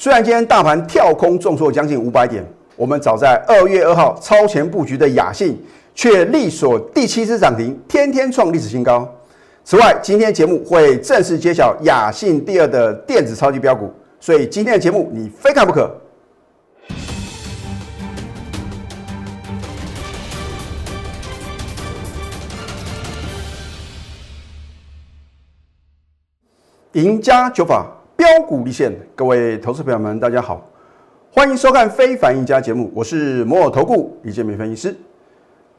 虽然今天大盘跳空重挫将近五百点，我们早在二月二号超前布局的雅信却力锁第七次涨停，天天创历史新高。此外，今天节目会正式揭晓雅信第二的电子超级标股，所以今天的节目你非看不可。赢家九法标股立线，各位投资朋友们，大家好，欢迎收看《非凡赢家》节目，我是摩尔投顾李建明分析师。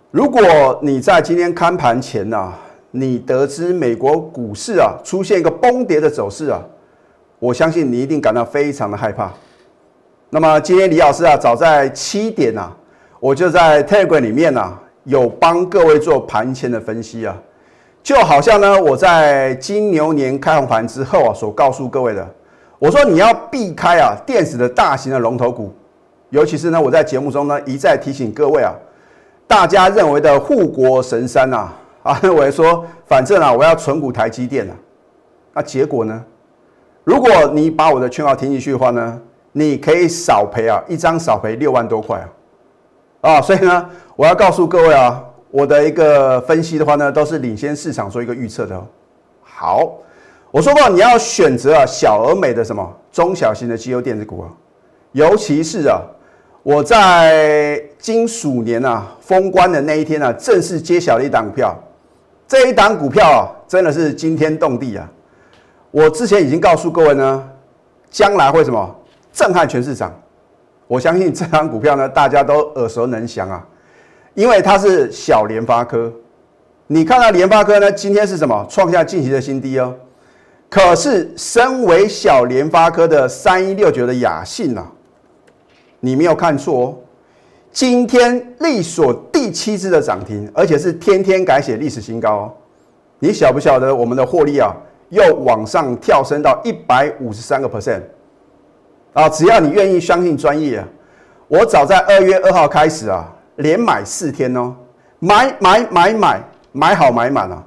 如果你在今天开盘前呐，你得知美国股市啊出现一个崩跌的走势啊，我相信你一定感到非常的害怕。那么今天李老师啊，早在七点呐，我就在 Telegram 里面呐，有帮各位做盘前的分析啊。就好像呢，我在金牛年开红盘之后啊，所告诉各位的，我说你要避开啊电子的大型的龙头股，尤其是呢，我在节目中呢一再提醒各位啊，大家认为的护国神山呐，啊认为说反正啊我要存股台积电啊，那结果呢，如果你把我的劝告听进去的话呢，你可以少赔啊一张少赔六万多块啊，啊所以呢，我要告诉各位啊。我的一个分析的话呢，都是领先市场做一个预测的。好，我说过你要选择啊小而美的什么中小型的绩优电子股啊，尤其是啊我在金鼠年啊封关的那一天啊，正式揭晓了一档股票。这一档股票啊，真的是惊天动地啊！我之前已经告诉各位呢，将来会什么震撼全市场。我相信这档股票呢，大家都耳熟能详啊。因为它是小联发科，你看到联发科呢？今天是什么？创下近期的新低哦。可是，身为小联发科的三一六九的雅信呐，你没有看错哦。今天力所第七支的涨停，而且是天天改写历史新高哦。你晓不晓得我们的获利啊，又往上跳升到一百五十三个 percent 啊？只要你愿意相信专业，我早在二月二号开始啊。连买四天哦，买买买买买好买满啊！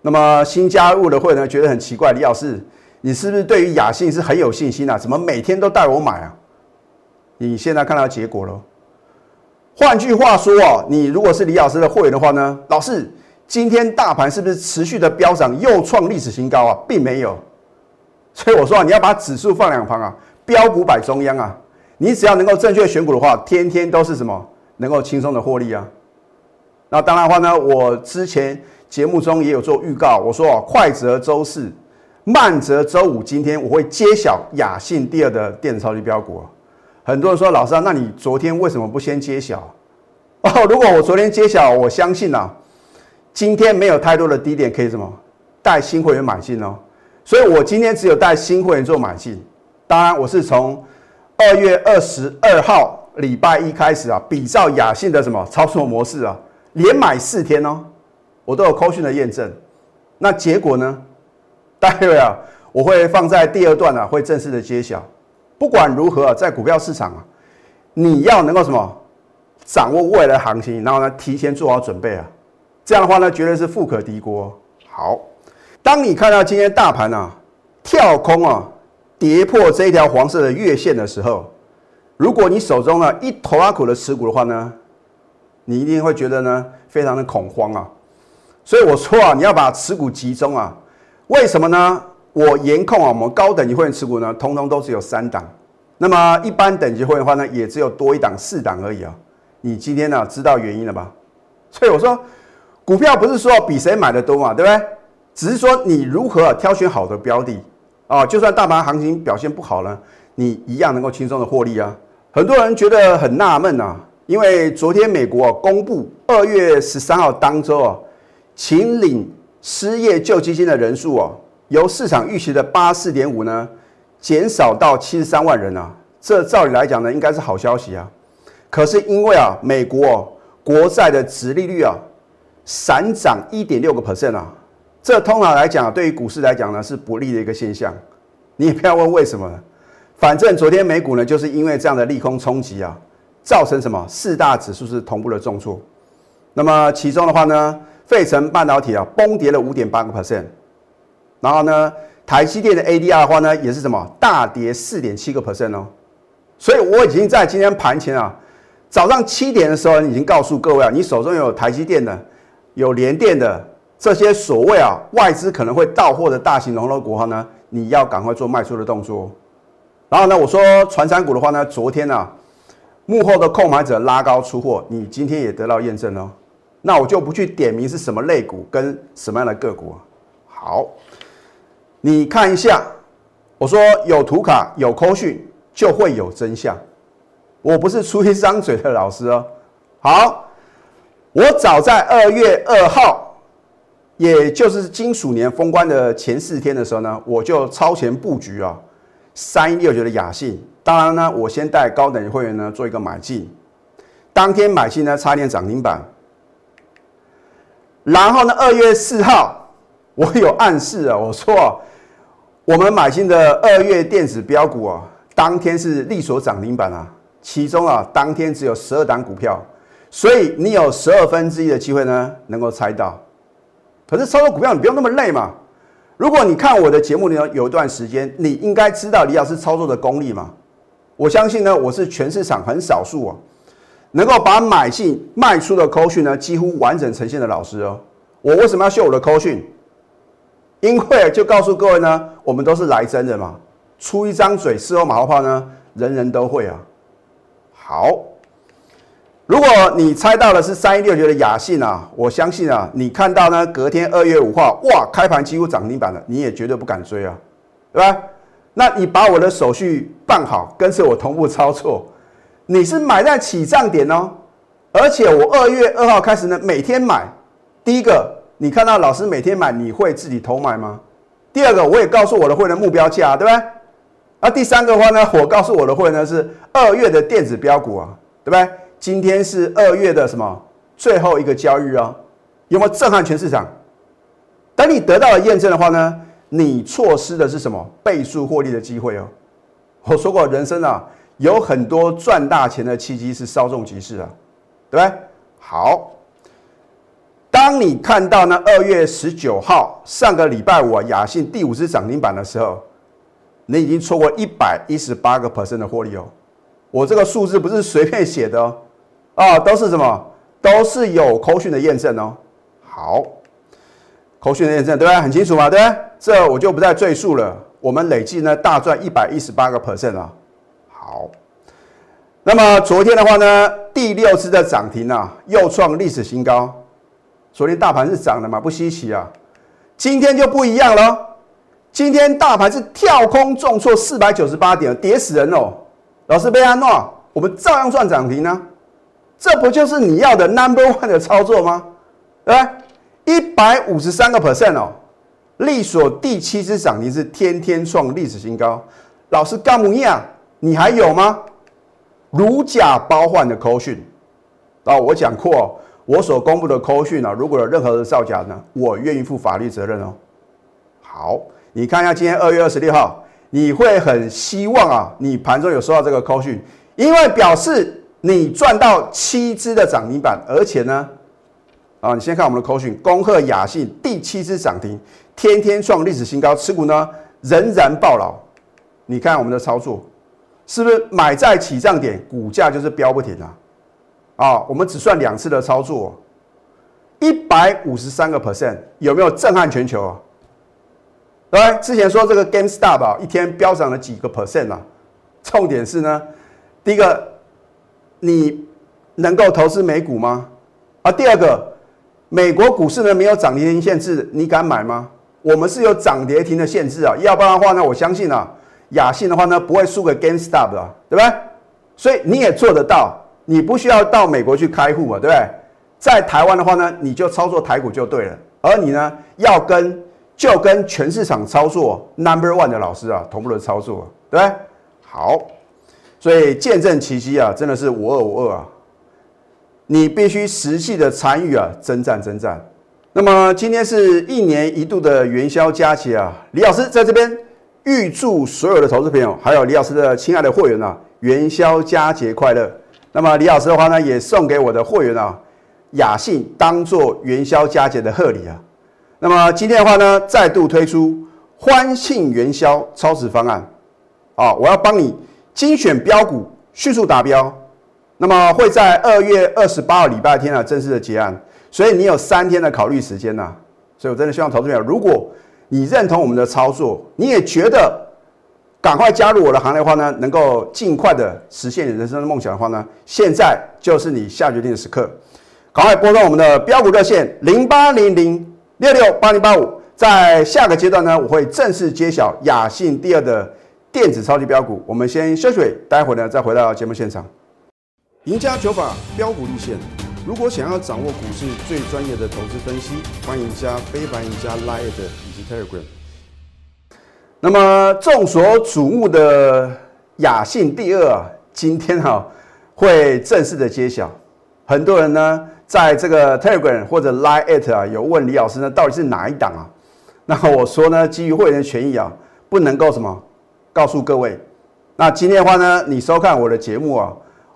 那么新加入的会员觉得很奇怪，李老师，你是不是对于雅信是很有信心啊？怎么每天都带我买啊？你现在看到结果了。换句话说啊，你如果是李老师的会员的话呢，老师，今天大盘是不是持续的飙涨，又创历史新高啊？并没有。所以我说啊，你要把指数放两旁啊，标股摆中央啊。你只要能够正确选股的话，天天都是什么？能够轻松的获利啊！那当然的话呢，我之前节目中也有做预告，我说哦，快则周四，慢则周五，今天我会揭晓雅信第二的电子超级标股。很多人说老师啊，那你昨天为什么不先揭晓？哦，如果我昨天揭晓，我相信啊，今天没有太多的低点可以什么带新会员买进哦。所以我今天只有带新会员做买进。当然，我是从二月二十二号。礼拜一开始啊，比照雅信的什么操作模式啊，连买四天哦，我都有扣讯的验证。那结果呢？待会啊，我会放在第二段啊，会正式的揭晓。不管如何啊，在股票市场啊，你要能够什么掌握未来行情，然后呢，提前做好准备啊，这样的话呢，绝对是富可敌国。好，当你看到今天大盘啊跳空啊跌破这一条黄色的月线的时候，如果你手中呢一头阿股的持股的话呢，你一定会觉得呢非常的恐慌啊。所以我说啊，你要把持股集中啊。为什么呢？我严控啊，我们高等级会员持股呢，通通都只有三档。那么一般等级会员的话呢，也只有多一档四档而已啊。你今天呢知道原因了吧？所以我说，股票不是说比谁买的多嘛，对不对？只是说你如何挑选好的标的啊。就算大盘行情表现不好呢，你一样能够轻松的获利啊。很多人觉得很纳闷啊，因为昨天美国公布二月十三号当周啊，请领失业救济金的人数啊，由市场预期的八四点五呢，减少到七十三万人啊。这照理来讲呢，应该是好消息啊。可是因为啊，美国国债的殖利率啊，闪涨一点六个 percent 啊，这通常来讲，对于股市来讲呢，是不利的一个现象。你也不要问为什么。反正昨天美股呢，就是因为这样的利空冲击啊，造成什么四大指数是同步的重挫。那么其中的话呢，费城半导体啊崩跌了五点八个 percent，然后呢，台积电的 ADR 的话呢，也是什么大跌四点七个 percent 哦。所以我已经在今天盘前啊，早上七点的时候已经告诉各位啊，你手中有台积电的、有联电的这些所谓啊外资可能会到货的大型龙头股哈呢，你要赶快做卖出的动作。然后呢，我说传产股的话呢，昨天呢幕后的控买者拉高出货，你今天也得到验证哦。那我就不去点名是什么类股跟什么样的个股。好，你看一下，我说有图卡有扣讯就会有真相。我不是出一张嘴的老师哦。好，我早在二月二号，也就是金属年封关的前四天的时候呢，我就超前布局啊，三一六九的雅信。当然呢，我先带高等会员呢做一个买进，当天买进呢差点涨停板。然后呢，二月四号，我有暗示啊，我说我们买进的二月电子标股啊，当天是力所涨停板啊，其中啊，当天只有十二档股票，所以你有十二分之一的机会呢，能够猜到。可是操作股票你不用那么累嘛。如果你看我的节目呢，有一段时间，你应该知道李老师操作的功力嘛。我相信呢，我是全市场很少数啊。能够把买进卖出的扣讯呢，几乎完整呈现的老师哦。我为什么要秀我的扣讯？因为就告诉各位呢，我们都是来真的嘛。出一张嘴，事后马后炮呢，人人都会啊。好，如果你猜到的是三一六九的雅信啊，我相信啊，你看到呢，隔天二月五号，哇，开盘几乎涨停板了，你也绝对不敢追啊，对吧？那你把我的手续办好，跟着我同步操作。你是买在起涨点哦，而且我二月二号开始呢，每天买。第一个，你看到老师每天买，你会自己投买吗？第二个，我也告诉我的会员目标价，对不对？啊，第三个话呢，我告诉我的会员呢是二月的电子标股啊，对不对？今天是二月的什么最后一个交易日哦？有没有震撼全市场？等你得到了验证的话呢，你错失的是什么倍数获利的机会哦？我说过，人生啊。有很多赚大钱的契机是稍纵即逝啊，对不对？好，当你看到呢二月十九号上个礼拜五啊信第五次涨停板的时候，你已经错过一百一十八个 percent 的获利哦。我这个数字不是随便写的哦，啊，都是什么？都是有口讯的验证哦。好，口讯的验证对不对？很清楚嘛，对不对？这我就不再赘述了。我们累计呢大赚一百一十八个 percent 啊。好，那么昨天的话呢，第六次的涨停啊，又创历史新高。昨天大盘是涨的嘛，不稀奇啊。今天就不一样了，今天大盘是跳空重挫四百九十八点，跌死人哦。老师贝安诺，我们照样赚涨停呢，这不就是你要的 number one 的操作吗？对吧？一百五十三个 percent 哦，力所第七次涨停是天天创历史新高。老师干么样？你还有吗？如假包换的扣讯啊！我讲过，我所公布的扣讯啊，如果有任何的造假呢，我愿意负法律责任哦。好，你看一下今天二月二十六号，你会很希望啊，你盘中有收到这个扣讯，因为表示你赚到七只的涨停板，而且呢，啊，你先看我们的口讯，恭贺雅信第七只涨停，天天创历史新高，持股呢仍然爆牢。你看我们的操作。是不是买在起涨点，股价就是飙不停啊？啊，我们只算两次的操作，一百五十三个 percent，有没有震撼全球啊？来，之前说这个 GameStop 啊，一天飙涨了几个 percent 啊？重点是呢，第一个，你能够投资美股吗？啊，第二个，美国股市呢没有涨跌停限制，你敢买吗？我们是有涨跌停的限制啊，要不然的话呢，我相信啊。雅信的话呢，不会输给 GameStop 的，对不对？所以你也做得到，你不需要到美国去开户嘛，对不对？在台湾的话呢，你就操作台股就对了。而你呢，要跟就跟全市场操作 Number One 的老师啊同步的操作，对不对？好，所以见证奇迹啊，真的是无二无二啊！你必须实际的参与啊，征战征战。那么今天是一年一度的元宵佳节啊，李老师在这边。预祝所有的投资朋友，还有李老师的亲爱的会员啊，元宵佳节快乐！那么李老师的话呢，也送给我的会员啊，雅信当做元宵佳节的贺礼啊。那么今天的话呢，再度推出欢庆元宵超值方案啊！我要帮你精选标股，迅速达标。那么会在二月二十八号礼拜天啊正式的结案，所以你有三天的考虑时间呐。所以我真的希望投资者，如果你认同我们的操作，你也觉得赶快加入我的行列的话呢，能够尽快的实现你人生的梦想的话呢，现在就是你下决定的时刻。赶快拨通我们的标股热线零八零零六六八零八五，在下个阶段呢，我会正式揭晓雅信第二的电子超级标股。我们先休息，待会呢再回到节目现场。赢家九法标股立线，如果想要掌握股市最专业的投资分析，欢迎加非凡、赢家 Line 以及 Telegram。那么众所瞩目的雅信第二啊，今天哈会正式的揭晓，很多人呢。在这个 Telegram 或者 Line 啊，有问李老师呢，到底是哪一档啊？那我说呢，基于会员权益啊，不能够什么告诉各位。那今天的话呢，你收看我的节目啊，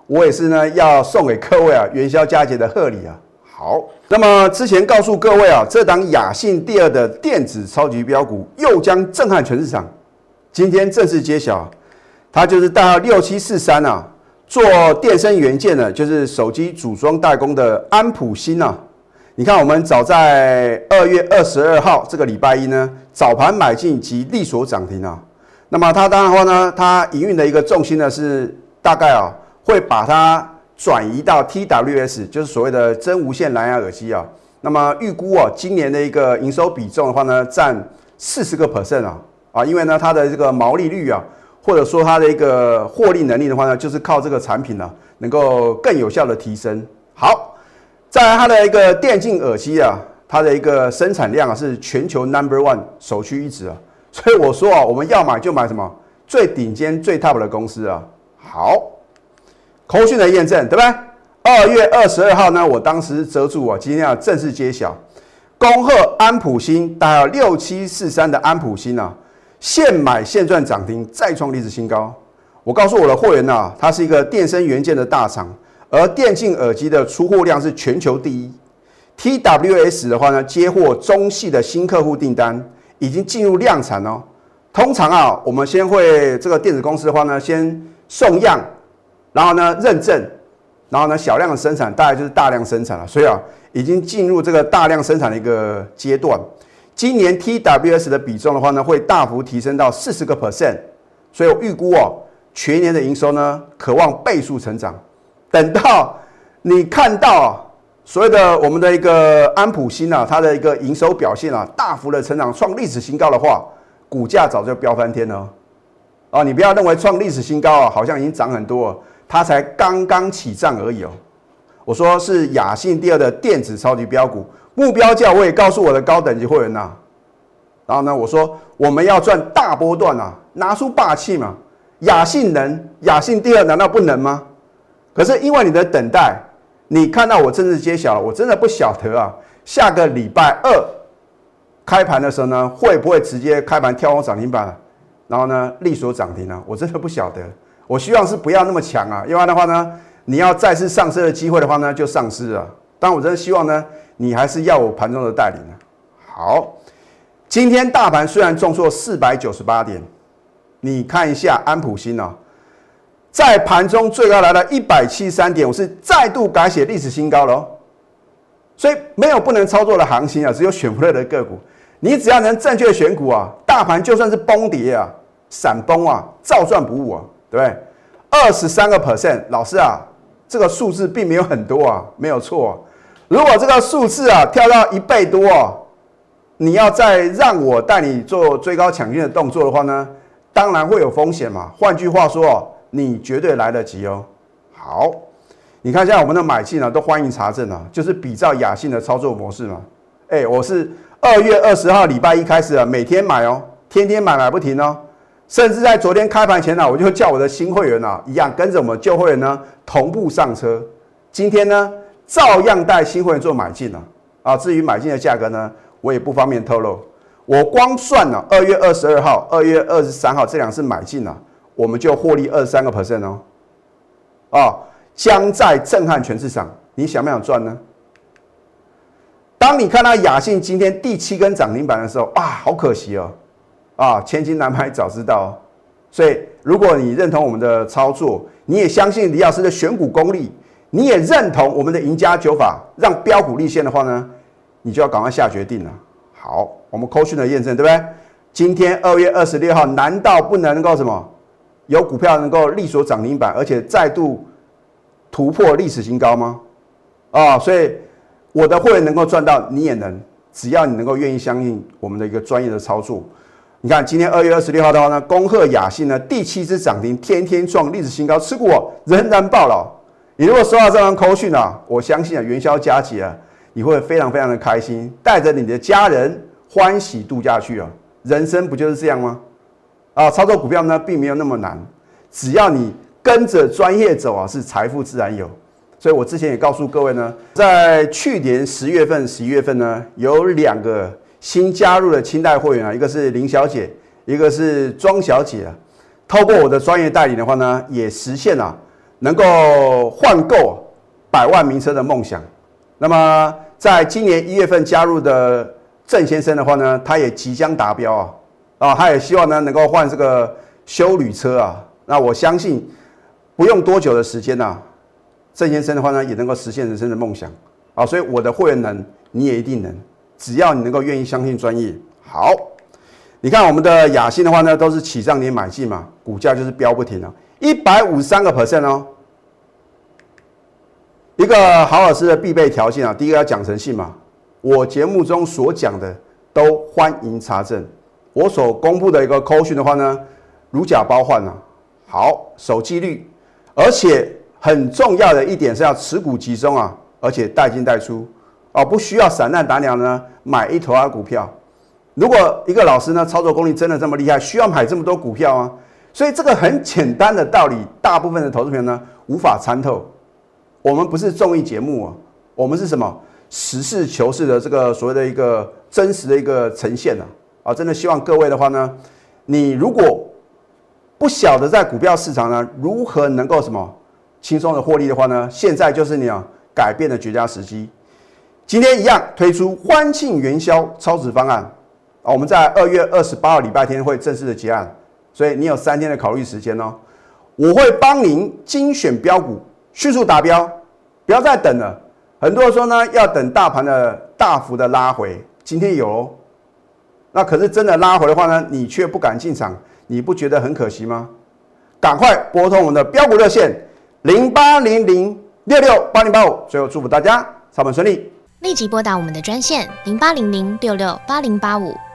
我也是呢要送给各位啊元宵佳节的贺礼啊。好，那么之前告诉各位啊，这档雅信第二的电子超级标股又将震撼全市场，今天正式揭晓，它就是代号六七四三啊。做电声元件的，就是手机组装代工的安普新啊。你看，我们早在二月二十二号这个礼拜一呢，早盘买进及利所涨停啊。那么它当然话呢，它营运的一个重心呢是大概啊，会把它转移到 TWS，就是所谓的真无线蓝牙耳机啊。那么预估啊，今年的一个营收比重的话呢，占四十个 percent 啊啊，因为呢它的这个毛利率啊。或者说它的一个获利能力的话呢，就是靠这个产品呢，能够更有效的提升。好，在它的一个电竞耳机啊，它的一个生产量啊是全球 number one 首屈一指啊。所以我说啊，我们要买就买什么最顶尖、最 top 的公司啊。好，口讯的验证对不对？二月二十二号呢，我当时遮住啊，今天要正式揭晓，恭贺安普新，大概六七四三的安普新啊。现买现赚涨停，再创历史新高。我告诉我的会员呐，它是一个电声元件的大厂，而电竞耳机的出货量是全球第一。TWS 的话呢，接获中系的新客户订单，已经进入量产哦。通常啊，我们先会这个电子公司的话呢，先送样，然后呢认证，然后呢小量的生产，大概就是大量生产了。所以啊，已经进入这个大量生产的一个阶段。今年 TWS 的比重的话呢，会大幅提升到四十个 percent，所以我预估哦，全年的营收呢，渴望倍数成长。等到你看到所谓的我们的一个安普新啊，它的一个营收表现啊，大幅的成长，创历史新高的话，股价早就飙翻天了。哦，你不要认为创历史新高啊，好像已经涨很多，它才刚刚起涨而已哦。我说是雅信第二的电子超级标股。目标价我也告诉我的高等级会员呐，然后呢，我说我们要赚大波段啊，拿出霸气嘛。雅信能，雅信第二难道不能吗？可是因为你的等待，你看到我正式揭晓了，我真的不晓得啊。下个礼拜二开盘的时候呢，会不会直接开盘跳空涨停板，然后呢，力所涨停呢？我真的不晓得。我希望是不要那么强啊，要不然的话呢，你要再次上升的机会的话呢，就丧失了。但我真的希望呢。你还是要我盘中的带领呢。好，今天大盘虽然重挫四百九十八点，你看一下安普新啊，在盘中最高来到一百七十三点，我是再度改写历史新高喽。所以没有不能操作的行情啊，只有选不对的个股。你只要能正确选股啊，大盘就算是崩跌啊、闪崩啊，照赚不误啊，对不对？二十三个 percent，老师啊，这个数字并没有很多啊，没有错。如果这个数字啊跳到一倍多，你要再让我带你做追高抢进的动作的话呢，当然会有风险嘛。换句话说，你绝对来得及哦。好，你看现在我们的买进呢，都欢迎查证啊，就是比照雅信的操作模式嘛。哎，我是二月二十号礼拜一开始啊，每天买哦，天天买买不停哦，甚至在昨天开盘前呢，我就叫我的新会员啊，一样跟着我们旧会员呢同步上车。今天呢？照样带新会员做买进了啊！至于买进的价格呢，我也不方便透露。我光算了二月二十二号、二月二十三号这两次买进了，我们就获利二三个 percent 哦。啊，将在震撼全市场，你想不想赚呢？当你看到雅信今天第七根涨停板的时候，啊，好可惜哦！啊，千金难买早知道。所以，如果你认同我们的操作，你也相信李老师的选股功力，你也认同我们的赢家九法，让标股立现的话呢，你就要赶快下决定了。好，我们扣讯的验证，对不对？今天二月二十六号，难道不能够什么有股票能够力所涨停板，而且再度突破历史新高吗？啊，所以我的会员能够赚到，你也能，只要你能够愿意相信我们的一个专业的操作。你看，今天二月二十六号的话呢，恭贺雅信呢第七只涨停，天天创历史新高，持股仍然爆了。你如果收到这张口讯啊，我相信啊元宵佳节啊，你会非常非常的开心，带着你的家人欢喜度假去啊。人生不就是这样吗？啊，操作股票呢并没有那么难，只要你跟着专业走啊，是财富自然有。所以我之前也告诉各位呢，在去年十月份、十一月份呢，有两个新加入的清代会员啊，一个是林小姐，一个是庄小姐啊。透过我的专业代理的话呢，也实现了能够换购百万名车的梦想。那么在今年一月份加入的。郑先生的话呢，他也即将达标啊，啊，他也希望呢能够换这个修旅车啊。那我相信不用多久的时间呐，郑先生的话呢也能够实现人生的梦想啊。所以我的会员能，你也一定能，只要你能够愿意相信专业。好，你看我们的雅信的话呢，都是起涨点买进嘛，股价就是飙不停啊，一百五三个 percent 哦。一个好老师的必备条件啊，第一个要讲诚信嘛。我节目中所讲的都欢迎查证，我所公布的一个扣讯的话呢，如假包换啊，好守纪律，而且很重要的一点是要持股集中啊，而且带进带出啊，不需要散弹打鸟呢买一头啊股票。如果一个老师呢操作功力真的这么厉害，需要买这么多股票啊？所以这个很简单的道理，大部分的投资朋友呢无法参透。我们不是综艺节目啊，我们是什么？实事求是的这个所谓的一个真实的一个呈现啊，啊，真的希望各位的话呢，你如果不晓得在股票市场呢如何能够什么轻松的获利的话呢，现在就是你啊改变的绝佳时机。今天一样推出欢庆元宵超值方案啊，我们在二月二十八号礼拜天会正式的结案，所以你有三天的考虑时间哦，我会帮您精选标股，迅速达标，不要再等了。很多人说呢，要等大盘的大幅的拉回，今天有哦，那可是真的拉回的话呢，你却不敢进场，你不觉得很可惜吗？赶快拨通我们的标股热线零八零零六六八零八五，最后祝福大家操盘顺利，立即拨打我们的专线零八零零六六八零八五。